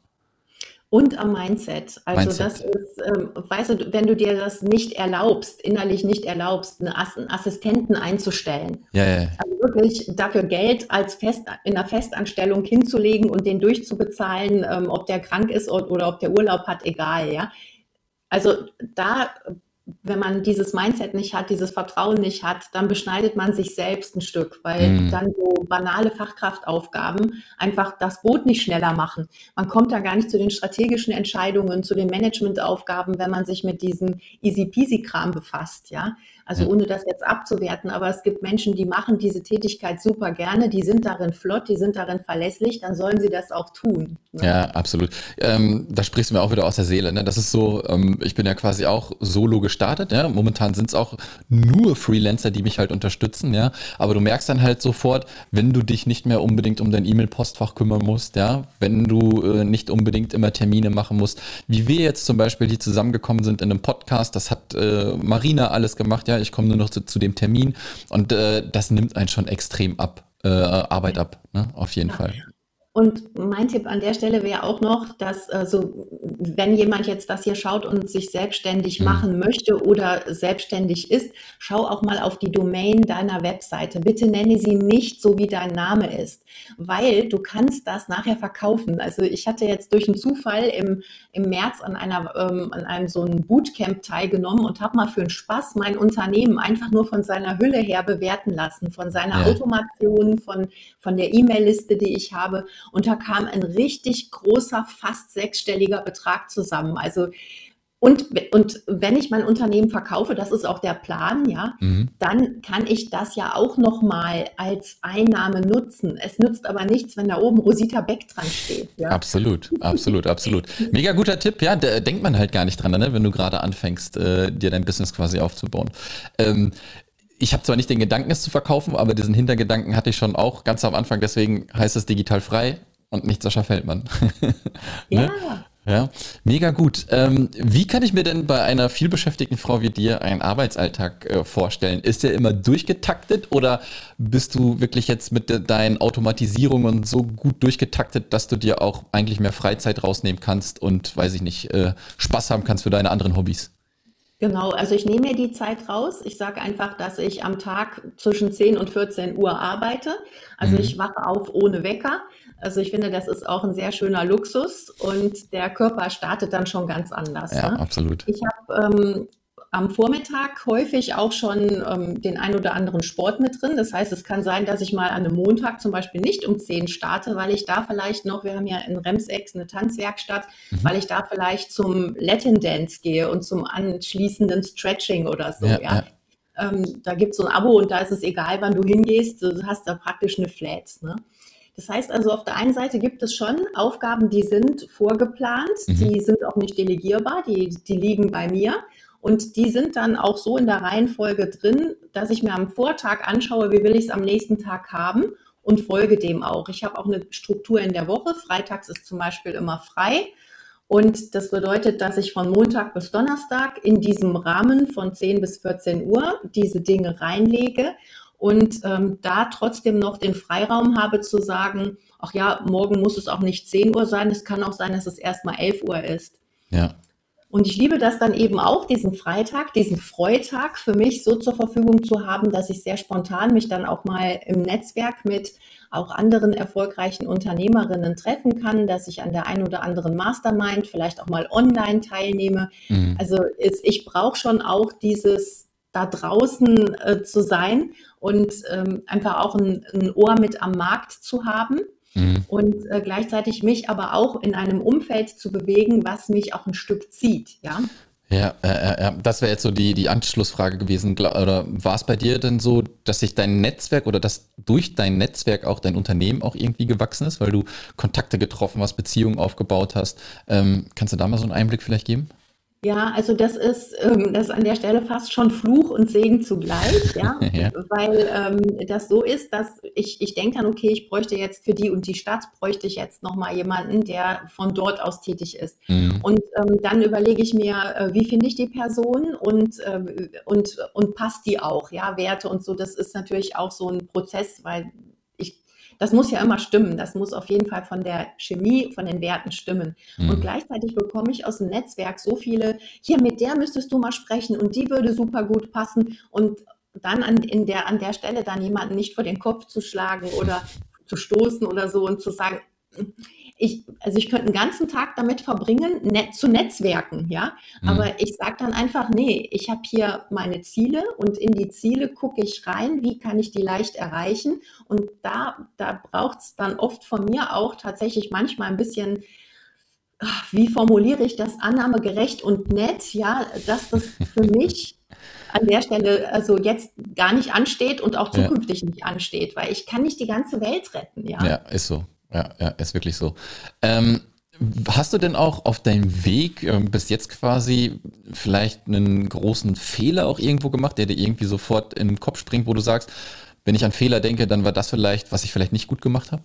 Und am Mindset. Also Mindset. das ist, ähm, weißt du, wenn du dir das nicht erlaubst, innerlich nicht erlaubst, einen Assistenten einzustellen. Ja, ja. Also wirklich dafür Geld als Fest, in einer Festanstellung hinzulegen und den durchzubezahlen, ähm, ob der krank ist oder, oder ob der Urlaub hat, egal, ja. Also da wenn man dieses Mindset nicht hat, dieses Vertrauen nicht hat, dann beschneidet man sich selbst ein Stück, weil mm. dann so banale Fachkraftaufgaben einfach das Boot nicht schneller machen. Man kommt da gar nicht zu den strategischen Entscheidungen, zu den Managementaufgaben, wenn man sich mit diesem Easy-Peasy-Kram befasst, ja. Also ohne das jetzt abzuwerten, aber es gibt Menschen, die machen diese Tätigkeit super gerne, die sind darin flott, die sind darin verlässlich, dann sollen sie das auch tun. Ne? Ja, absolut. Ähm, da sprichst du mir auch wieder aus der Seele. Ne? Das ist so, ähm, ich bin ja quasi auch solo gestartet. Ja? Momentan sind es auch nur Freelancer, die mich halt unterstützen, ja. Aber du merkst dann halt sofort, wenn du dich nicht mehr unbedingt um dein E-Mail-Postfach kümmern musst, ja, wenn du äh, nicht unbedingt immer Termine machen musst, wie wir jetzt zum Beispiel hier zusammengekommen sind in einem Podcast, das hat äh, Marina alles gemacht, ja ich komme nur noch zu, zu dem Termin und äh, das nimmt einen schon extrem ab, äh, Arbeit ab, ne? auf jeden ja. Fall. Und mein Tipp an der Stelle wäre auch noch, dass äh, so, wenn jemand jetzt das hier schaut und sich selbstständig mhm. machen möchte oder selbstständig ist, schau auch mal auf die Domain deiner Webseite. Bitte nenne sie nicht so, wie dein Name ist, weil du kannst das nachher verkaufen. Also ich hatte jetzt durch einen Zufall im, im März an einer ähm, an einem so einem Bootcamp teilgenommen und habe mal für einen Spaß mein Unternehmen einfach nur von seiner Hülle her bewerten lassen, von seiner ja. Automation, von, von der E-Mail-Liste, die ich habe. Und da kam ein richtig großer, fast sechsstelliger Betrag zusammen. Also und, und wenn ich mein Unternehmen verkaufe, das ist auch der Plan, ja, mhm. dann kann ich das ja auch nochmal als Einnahme nutzen. Es nützt aber nichts, wenn da oben Rosita Beck dran steht. Ja? Absolut, absolut, absolut. Mega guter Tipp, ja, da denkt man halt gar nicht dran, ne, wenn du gerade anfängst, äh, dir dein Business quasi aufzubauen. Ähm, ich habe zwar nicht den Gedanken, es zu verkaufen, aber diesen Hintergedanken hatte ich schon auch ganz am Anfang. Deswegen heißt es digital frei und nicht Sascha Feldmann. ne? Ja. Ja, mega gut. Ähm, wie kann ich mir denn bei einer vielbeschäftigten Frau wie dir einen Arbeitsalltag äh, vorstellen? Ist der immer durchgetaktet oder bist du wirklich jetzt mit de deinen Automatisierungen so gut durchgetaktet, dass du dir auch eigentlich mehr Freizeit rausnehmen kannst und, weiß ich nicht, äh, Spaß haben kannst für deine anderen Hobbys? Genau, also ich nehme mir die Zeit raus. Ich sage einfach, dass ich am Tag zwischen 10 und 14 Uhr arbeite. Also mhm. ich wache auf ohne Wecker. Also ich finde, das ist auch ein sehr schöner Luxus und der Körper startet dann schon ganz anders. Ja, ne? absolut. Ich habe ähm, am Vormittag häufig auch schon ähm, den ein oder anderen Sport mit drin. Das heißt, es kann sein, dass ich mal an einem Montag zum Beispiel nicht um 10 starte, weil ich da vielleicht noch, wir haben ja in Remseck eine Tanzwerkstatt, mhm. weil ich da vielleicht zum Latin Dance gehe und zum anschließenden Stretching oder so. Ja, ja. ja. Ähm, da gibt es so ein Abo und da ist es egal, wann du hingehst, du hast da praktisch eine Flat. Ne? Das heißt also, auf der einen Seite gibt es schon Aufgaben, die sind vorgeplant, mhm. die sind auch nicht delegierbar, die, die liegen bei mir. Und die sind dann auch so in der Reihenfolge drin, dass ich mir am Vortag anschaue, wie will ich es am nächsten Tag haben und folge dem auch. Ich habe auch eine Struktur in der Woche. Freitags ist zum Beispiel immer frei. Und das bedeutet, dass ich von Montag bis Donnerstag in diesem Rahmen von 10 bis 14 Uhr diese Dinge reinlege und ähm, da trotzdem noch den Freiraum habe zu sagen, ach ja, morgen muss es auch nicht 10 Uhr sein, es kann auch sein, dass es erst mal 11 Uhr ist. Ja. Und ich liebe das dann eben auch, diesen Freitag, diesen Freitag für mich so zur Verfügung zu haben, dass ich sehr spontan mich dann auch mal im Netzwerk mit auch anderen erfolgreichen Unternehmerinnen treffen kann, dass ich an der einen oder anderen Mastermind vielleicht auch mal online teilnehme. Mhm. Also ist, ich brauche schon auch dieses da draußen äh, zu sein und ähm, einfach auch ein, ein Ohr mit am Markt zu haben. Mhm. Und äh, gleichzeitig mich aber auch in einem Umfeld zu bewegen, was mich auch ein Stück zieht, ja. Ja, äh, äh, das wäre jetzt so die, die Anschlussfrage gewesen. Oder war es bei dir denn so, dass sich dein Netzwerk oder dass durch dein Netzwerk auch dein Unternehmen auch irgendwie gewachsen ist, weil du Kontakte getroffen hast, Beziehungen aufgebaut hast? Ähm, kannst du da mal so einen Einblick vielleicht geben? Ja, also das ist, ähm, das ist an der Stelle fast schon Fluch und Segen zugleich, ja, ja. weil ähm, das so ist, dass ich, ich denke dann, okay, ich bräuchte jetzt für die und die Stadt, bräuchte ich jetzt nochmal jemanden, der von dort aus tätig ist. Mhm. Und ähm, dann überlege ich mir, äh, wie finde ich die Person und, äh, und, und passt die auch, ja, Werte und so, das ist natürlich auch so ein Prozess, weil das muss ja immer stimmen. Das muss auf jeden Fall von der Chemie, von den Werten stimmen. Mhm. Und gleichzeitig bekomme ich aus dem Netzwerk so viele, hier mit der müsstest du mal sprechen und die würde super gut passen. Und dann an, in der, an der Stelle dann jemanden nicht vor den Kopf zu schlagen oder zu stoßen oder so und zu sagen, ich, also ich könnte einen ganzen Tag damit verbringen, net, zu netzwerken, ja. Mhm. Aber ich sage dann einfach, nee, ich habe hier meine Ziele und in die Ziele gucke ich rein, wie kann ich die leicht erreichen. Und da, da braucht es dann oft von mir auch tatsächlich manchmal ein bisschen wie formuliere ich das annahmegerecht und nett, ja, dass das für mich an der Stelle also jetzt gar nicht ansteht und auch zukünftig ja. nicht ansteht, weil ich kann nicht die ganze Welt retten, ja. Ja, ist so. Ja, ja, ist wirklich so. Ähm, hast du denn auch auf deinem Weg äh, bis jetzt quasi vielleicht einen großen Fehler auch irgendwo gemacht, der dir irgendwie sofort in den Kopf springt, wo du sagst, wenn ich an Fehler denke, dann war das vielleicht, was ich vielleicht nicht gut gemacht habe?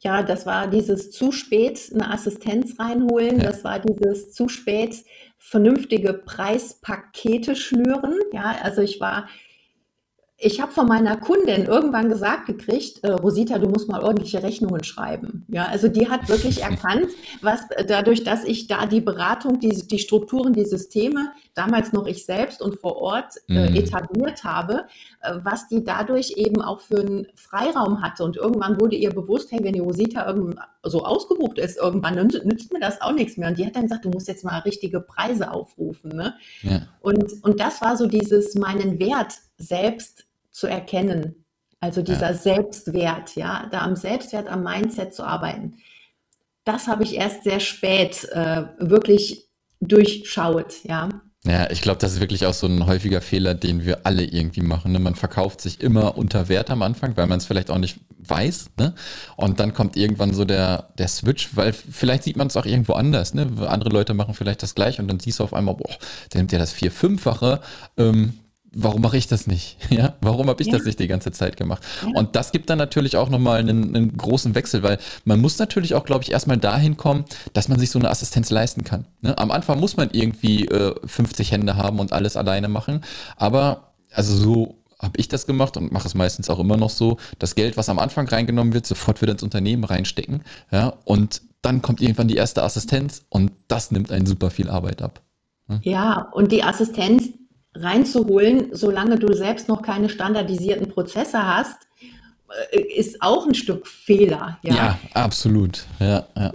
Ja, das war dieses zu spät eine Assistenz reinholen. Ja. Das war dieses zu spät vernünftige Preispakete schnüren. Ja, also ich war ich habe von meiner Kundin irgendwann gesagt gekriegt, äh, Rosita, du musst mal ordentliche Rechnungen schreiben. Ja, also die hat wirklich erkannt, was äh, dadurch, dass ich da die Beratung, die, die Strukturen, die Systeme, damals noch ich selbst und vor Ort äh, mhm. etabliert habe, äh, was die dadurch eben auch für einen Freiraum hatte. Und irgendwann wurde ihr bewusst, hey, wenn die Rosita so ausgebucht ist, irgendwann nützt, nützt, mir das auch nichts mehr. Und die hat dann gesagt, du musst jetzt mal richtige Preise aufrufen. Ne? Ja. Und, und das war so dieses, meinen Wert selbst zu erkennen. Also dieser ja. Selbstwert, ja, da am Selbstwert, am Mindset zu arbeiten. Das habe ich erst sehr spät äh, wirklich durchschaut, ja. Ja, ich glaube, das ist wirklich auch so ein häufiger Fehler, den wir alle irgendwie machen. Ne? Man verkauft sich immer unter Wert am Anfang, weil man es vielleicht auch nicht weiß. Ne? Und dann kommt irgendwann so der, der Switch, weil vielleicht sieht man es auch irgendwo anders. Ne? Andere Leute machen vielleicht das gleiche und dann siehst du auf einmal, boah, der nimmt ja das vier-, fünffache. Ähm, warum mache ich das nicht? Ja, warum habe ich ja. das nicht die ganze Zeit gemacht? Ja. Und das gibt dann natürlich auch nochmal einen, einen großen Wechsel, weil man muss natürlich auch, glaube ich, erstmal dahin kommen, dass man sich so eine Assistenz leisten kann. Ne? Am Anfang muss man irgendwie äh, 50 Hände haben und alles alleine machen, aber also so habe ich das gemacht und mache es meistens auch immer noch so, das Geld, was am Anfang reingenommen wird, sofort wieder ins Unternehmen reinstecken, ja, und dann kommt irgendwann die erste Assistenz und das nimmt einen super viel Arbeit ab. Ne? Ja, und die Assistenz, reinzuholen, solange du selbst noch keine standardisierten Prozesse hast, äh, ist auch ein Stück Fehler. Ja, ja absolut. Ja, ja.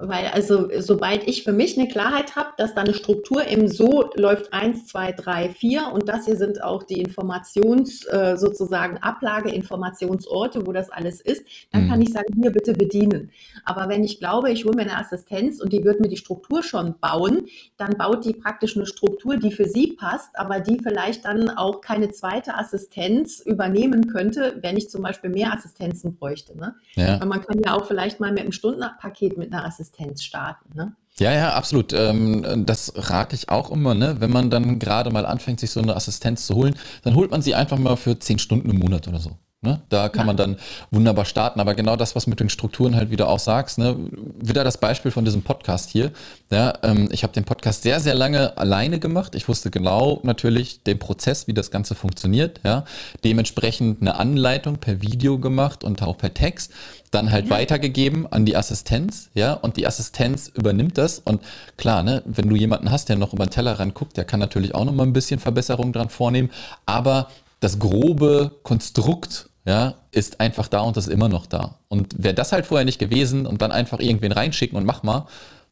Weil also sobald ich für mich eine Klarheit habe, dass da eine Struktur eben so läuft eins, zwei, drei, vier und das hier sind auch die Informations äh, sozusagen Ablage, Informationsorte, wo das alles ist, dann mhm. kann ich sagen, hier bitte bedienen. Aber wenn ich glaube, ich hole mir eine Assistenz und die wird mir die Struktur schon bauen, dann baut die praktisch eine Struktur, die für sie passt, aber die vielleicht dann auch keine zweite Assistenz übernehmen könnte, wenn ich zum Beispiel mehr Assistenzen bräuchte. Ne? Ja. Weil man kann ja auch vielleicht mal mit einem Stundenpaket mit einer Assistenz starten. Ne? Ja, ja, absolut. Ähm, das rate ich auch immer, ne? Wenn man dann gerade mal anfängt, sich so eine Assistenz zu holen, dann holt man sie einfach mal für zehn Stunden im Monat oder so. Ne? Da kann ja. man dann wunderbar starten. Aber genau das, was mit den Strukturen halt wieder auch sagst, ne? wieder das Beispiel von diesem Podcast hier. Ja, ähm, ich habe den Podcast sehr, sehr lange alleine gemacht. Ich wusste genau natürlich den Prozess, wie das Ganze funktioniert. Ja? Dementsprechend eine Anleitung per Video gemacht und auch per Text. Dann halt ja. weitergegeben an die Assistenz, ja, und die Assistenz übernimmt das. Und klar, ne, wenn du jemanden hast, der noch über den Teller ranguckt, der kann natürlich auch noch mal ein bisschen Verbesserung dran vornehmen. Aber das grobe Konstrukt ja, ist einfach da und das ist immer noch da. Und wäre das halt vorher nicht gewesen und dann einfach irgendwen reinschicken und mach mal,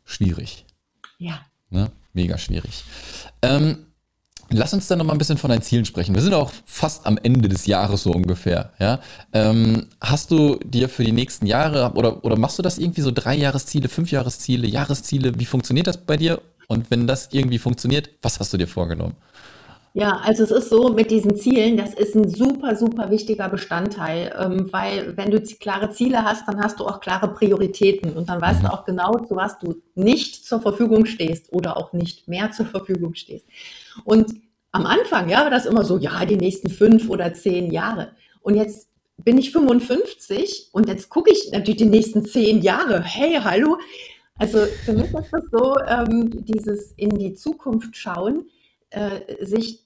schwierig. Ja. Ne? Mega schwierig. Ähm, lass uns dann noch mal ein bisschen von deinen Zielen sprechen. Wir sind auch fast am Ende des Jahres so ungefähr. Ja? Ähm, hast du dir für die nächsten Jahre oder, oder machst du das irgendwie so drei Jahresziele, fünf Jahresziele, Jahresziele? Wie funktioniert das bei dir? Und wenn das irgendwie funktioniert, was hast du dir vorgenommen? Ja, also es ist so mit diesen Zielen, das ist ein super, super wichtiger Bestandteil, ähm, weil wenn du klare Ziele hast, dann hast du auch klare Prioritäten und dann weißt du mhm. auch genau, zu was du nicht zur Verfügung stehst oder auch nicht mehr zur Verfügung stehst. Und am Anfang, ja, war das immer so, ja, die nächsten fünf oder zehn Jahre. Und jetzt bin ich 55 und jetzt gucke ich natürlich die nächsten zehn Jahre. Hey, hallo. Also für mich ist das so, ähm, dieses in die Zukunft schauen, äh, sich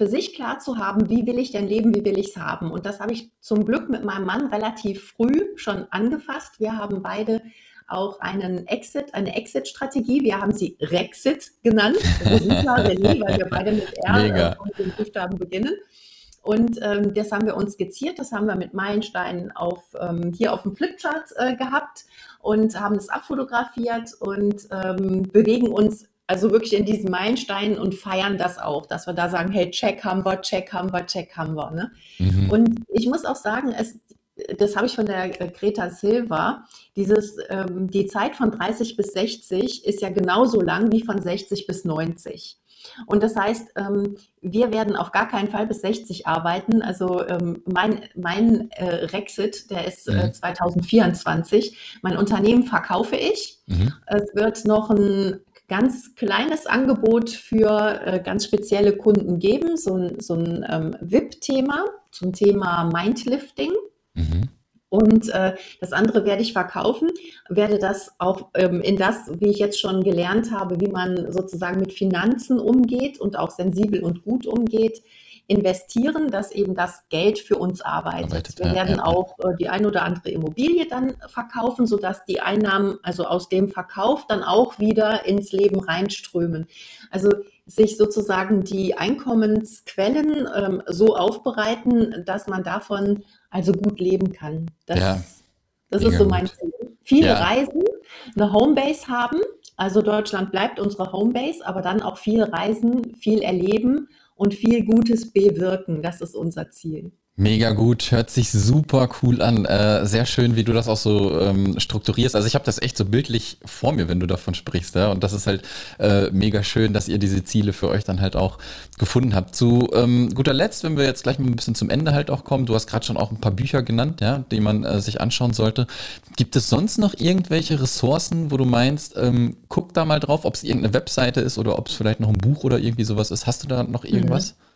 für sich klar zu haben, wie will ich denn leben, wie will ich es haben. Und das habe ich zum Glück mit meinem Mann relativ früh schon angefasst. Wir haben beide auch einen Exit, eine Exit-Strategie. Wir haben sie Rexit genannt. Rosita, René, weil wir beide mit R äh, und den Buchstaben beginnen. Und ähm, das haben wir uns skizziert, das haben wir mit Meilensteinen auf, ähm, hier auf dem Flipchart äh, gehabt und haben das abfotografiert und ähm, bewegen uns also wirklich in diesen Meilensteinen und feiern das auch, dass wir da sagen, hey, check haben wir, check haben wir, check haben wir. Ne? Mhm. Und ich muss auch sagen, es, das habe ich von der Greta Silva, dieses, ähm, die Zeit von 30 bis 60 ist ja genauso lang wie von 60 bis 90. Und das heißt, ähm, wir werden auf gar keinen Fall bis 60 arbeiten. Also ähm, mein, mein äh, Rexit, der ist äh, 2024. Mhm. Mein Unternehmen verkaufe ich. Mhm. Es wird noch ein ganz kleines Angebot für äh, ganz spezielle Kunden geben, so ein, so ein ähm, VIP-Thema zum Thema Mindlifting. Mhm. Und äh, das andere werde ich verkaufen, werde das auch ähm, in das, wie ich jetzt schon gelernt habe, wie man sozusagen mit Finanzen umgeht und auch sensibel und gut umgeht, investieren, dass eben das Geld für uns arbeitet. arbeitet Wir ja, werden ja, auch äh, die ein oder andere Immobilie dann verkaufen, sodass die Einnahmen, also aus dem Verkauf, dann auch wieder ins Leben reinströmen. Also sich sozusagen die Einkommensquellen ähm, so aufbereiten, dass man davon also gut leben kann. Das, ja, das ist so mein Ziel. Viele ja. Reisen, eine Homebase haben. Also Deutschland bleibt unsere Homebase, aber dann auch viel reisen, viel erleben und viel Gutes bewirken. Das ist unser Ziel. Mega gut, hört sich super cool an. Äh, sehr schön, wie du das auch so ähm, strukturierst. Also ich habe das echt so bildlich vor mir, wenn du davon sprichst. Ja? Und das ist halt äh, mega schön, dass ihr diese Ziele für euch dann halt auch gefunden habt. Zu ähm, guter Letzt, wenn wir jetzt gleich mal ein bisschen zum Ende halt auch kommen, du hast gerade schon auch ein paar Bücher genannt, ja, die man äh, sich anschauen sollte. Gibt es sonst noch irgendwelche Ressourcen, wo du meinst, ähm, guck da mal drauf, ob es irgendeine Webseite ist oder ob es vielleicht noch ein Buch oder irgendwie sowas ist. Hast du da noch irgendwas? Mhm.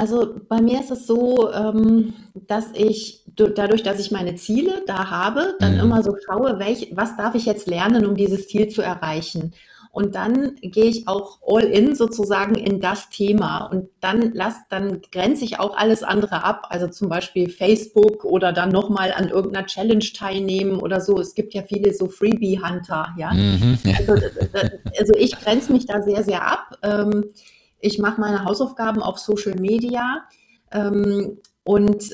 Also bei mir ist es so, ähm, dass ich dadurch, dass ich meine Ziele da habe, dann mhm. immer so schaue, welch, was darf ich jetzt lernen, um dieses Ziel zu erreichen. Und dann gehe ich auch all in sozusagen in das Thema und dann lass, dann grenze ich auch alles andere ab. Also zum Beispiel Facebook oder dann nochmal an irgendeiner Challenge teilnehmen oder so. Es gibt ja viele so Freebie-Hunter, ja. Mhm. Also, also, ich grenze mich da sehr, sehr ab. Ich mache meine Hausaufgaben auf Social Media ähm, und,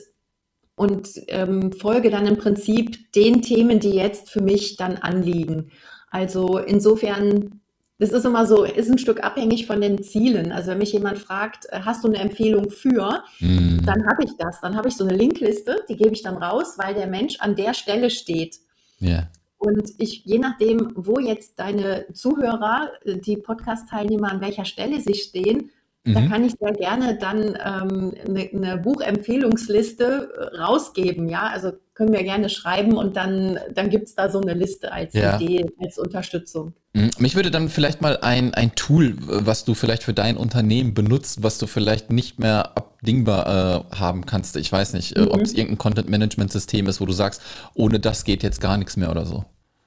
und ähm, folge dann im Prinzip den Themen, die jetzt für mich dann anliegen. Also insofern, das ist immer so, ist ein Stück abhängig von den Zielen. Also wenn mich jemand fragt, äh, hast du eine Empfehlung für, mhm. dann habe ich das. Dann habe ich so eine Linkliste, die gebe ich dann raus, weil der Mensch an der Stelle steht. Ja. Und ich, je nachdem, wo jetzt deine Zuhörer, äh, die Podcast-Teilnehmer an welcher Stelle sie stehen, mhm. da kann ich sehr gerne dann ähm, eine, eine, Buchempfehlungsliste äh, rausgeben. Ja, also können wir gerne schreiben und dann, dann gibt es da so eine Liste als ja. Idee, als Unterstützung. Mhm. Mich würde dann vielleicht mal ein, ein Tool, was du vielleicht für dein Unternehmen benutzt, was du vielleicht nicht mehr abdingbar äh, haben kannst. Ich weiß nicht, mhm. ob es irgendein Content-Management-System ist, wo du sagst, ohne das geht jetzt gar nichts mehr oder so.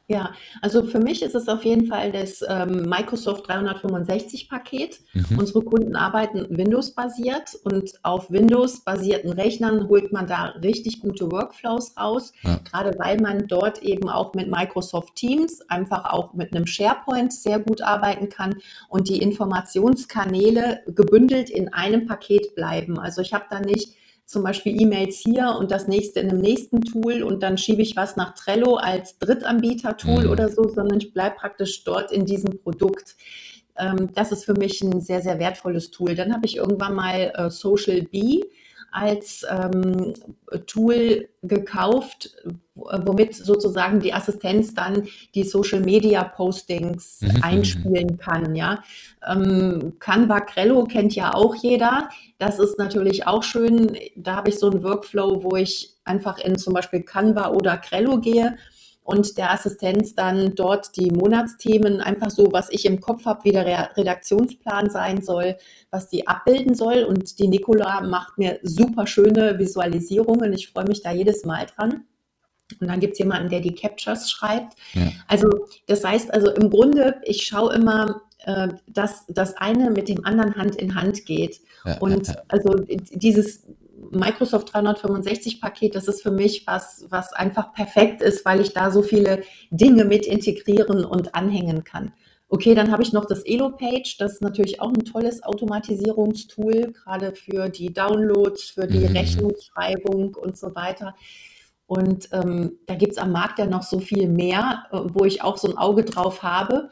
Ja, also für mich ist es auf jeden Fall das ähm, Microsoft 365-Paket. Mhm. Unsere Kunden arbeiten Windows-basiert und auf Windows-basierten Rechnern holt man da richtig gute Workflows raus, ja. gerade weil man dort eben auch mit Microsoft Teams einfach auch mit einem SharePoint sehr gut arbeiten kann und die Informationskanäle gebündelt in einem Paket bleiben. Also ich habe da nicht zum Beispiel E-Mails hier und das nächste in einem nächsten Tool und dann schiebe ich was nach Trello als Drittanbieter-Tool mhm. oder so, sondern ich bleibe praktisch dort in diesem Produkt. Ähm, das ist für mich ein sehr, sehr wertvolles Tool. Dann habe ich irgendwann mal äh, Social Bee als ähm, Tool gekauft, womit sozusagen die Assistenz dann die Social Media Postings mhm. einspielen kann. Ja, ähm, Canva Crello kennt ja auch jeder. Das ist natürlich auch schön. Da habe ich so einen Workflow, wo ich einfach in zum Beispiel Canva oder Crello gehe und der Assistenz dann dort die Monatsthemen einfach so, was ich im Kopf habe, wie der Redaktionsplan sein soll, was die abbilden soll. Und die Nicola macht mir super schöne Visualisierungen. Ich freue mich da jedes Mal dran. Und dann gibt es jemanden, der die Captures schreibt. Ja. Also das heißt also im Grunde, ich schaue immer, äh, dass das eine mit dem anderen Hand in Hand geht. Ja, und ja, also dieses Microsoft 365 Paket, das ist für mich was, was einfach perfekt ist, weil ich da so viele Dinge mit integrieren und anhängen kann. Okay, dann habe ich noch das Elo-Page. Das ist natürlich auch ein tolles Automatisierungstool, gerade für die Downloads, für die mhm. Rechnungsschreibung und so weiter. Und ähm, da gibt es am Markt ja noch so viel mehr, äh, wo ich auch so ein Auge drauf habe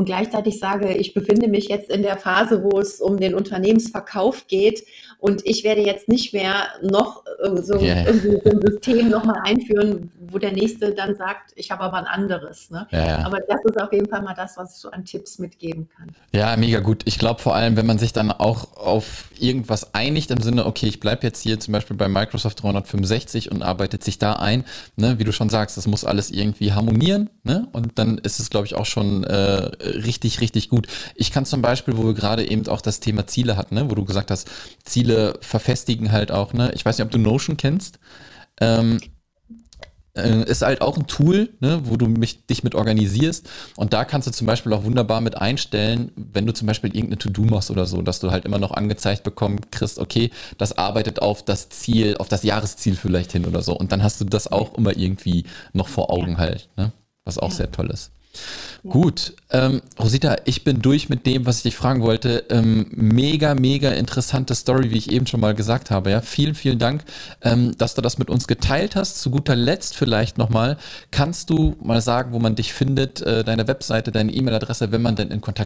und gleichzeitig sage, ich befinde mich jetzt in der Phase, wo es um den Unternehmensverkauf geht und ich werde jetzt nicht mehr noch äh, so, yeah. so ein System nochmal einführen, wo der Nächste dann sagt, ich habe aber ein anderes. Ne? Ja, ja. Aber das ist auf jeden Fall mal das, was ich so an Tipps mitgeben kann. Ja, mega gut. Ich glaube vor allem, wenn man sich dann auch auf irgendwas einigt, im Sinne, okay, ich bleibe jetzt hier zum Beispiel bei Microsoft 365 und arbeitet sich da ein, ne? wie du schon sagst, das muss alles irgendwie harmonieren ne? und dann ist es, glaube ich, auch schon äh, richtig, richtig gut. Ich kann zum Beispiel, wo wir gerade eben auch das Thema Ziele hatten, ne? wo du gesagt hast, Ziele verfestigen halt auch, ne? Ich weiß nicht, ob du Notion kennst. Ähm, äh, ist halt auch ein Tool, ne, wo du mich, dich mit organisierst. Und da kannst du zum Beispiel auch wunderbar mit einstellen, wenn du zum Beispiel irgendeine To-Do machst oder so, dass du halt immer noch angezeigt bekommen kriegst, okay, das arbeitet auf das Ziel, auf das Jahresziel vielleicht hin oder so. Und dann hast du das auch immer irgendwie noch vor Augen halt, ne? was auch ja. sehr toll ist. Gut, ähm, Rosita, ich bin durch mit dem, was ich dich fragen wollte. Ähm, mega, mega interessante Story, wie ich eben schon mal gesagt habe. Ja, vielen, vielen Dank, ähm, dass du das mit uns geteilt hast. Zu guter Letzt vielleicht nochmal, kannst du mal sagen, wo man dich findet, äh, deine Webseite, deine E-Mail-Adresse, wenn man denn in Kontakt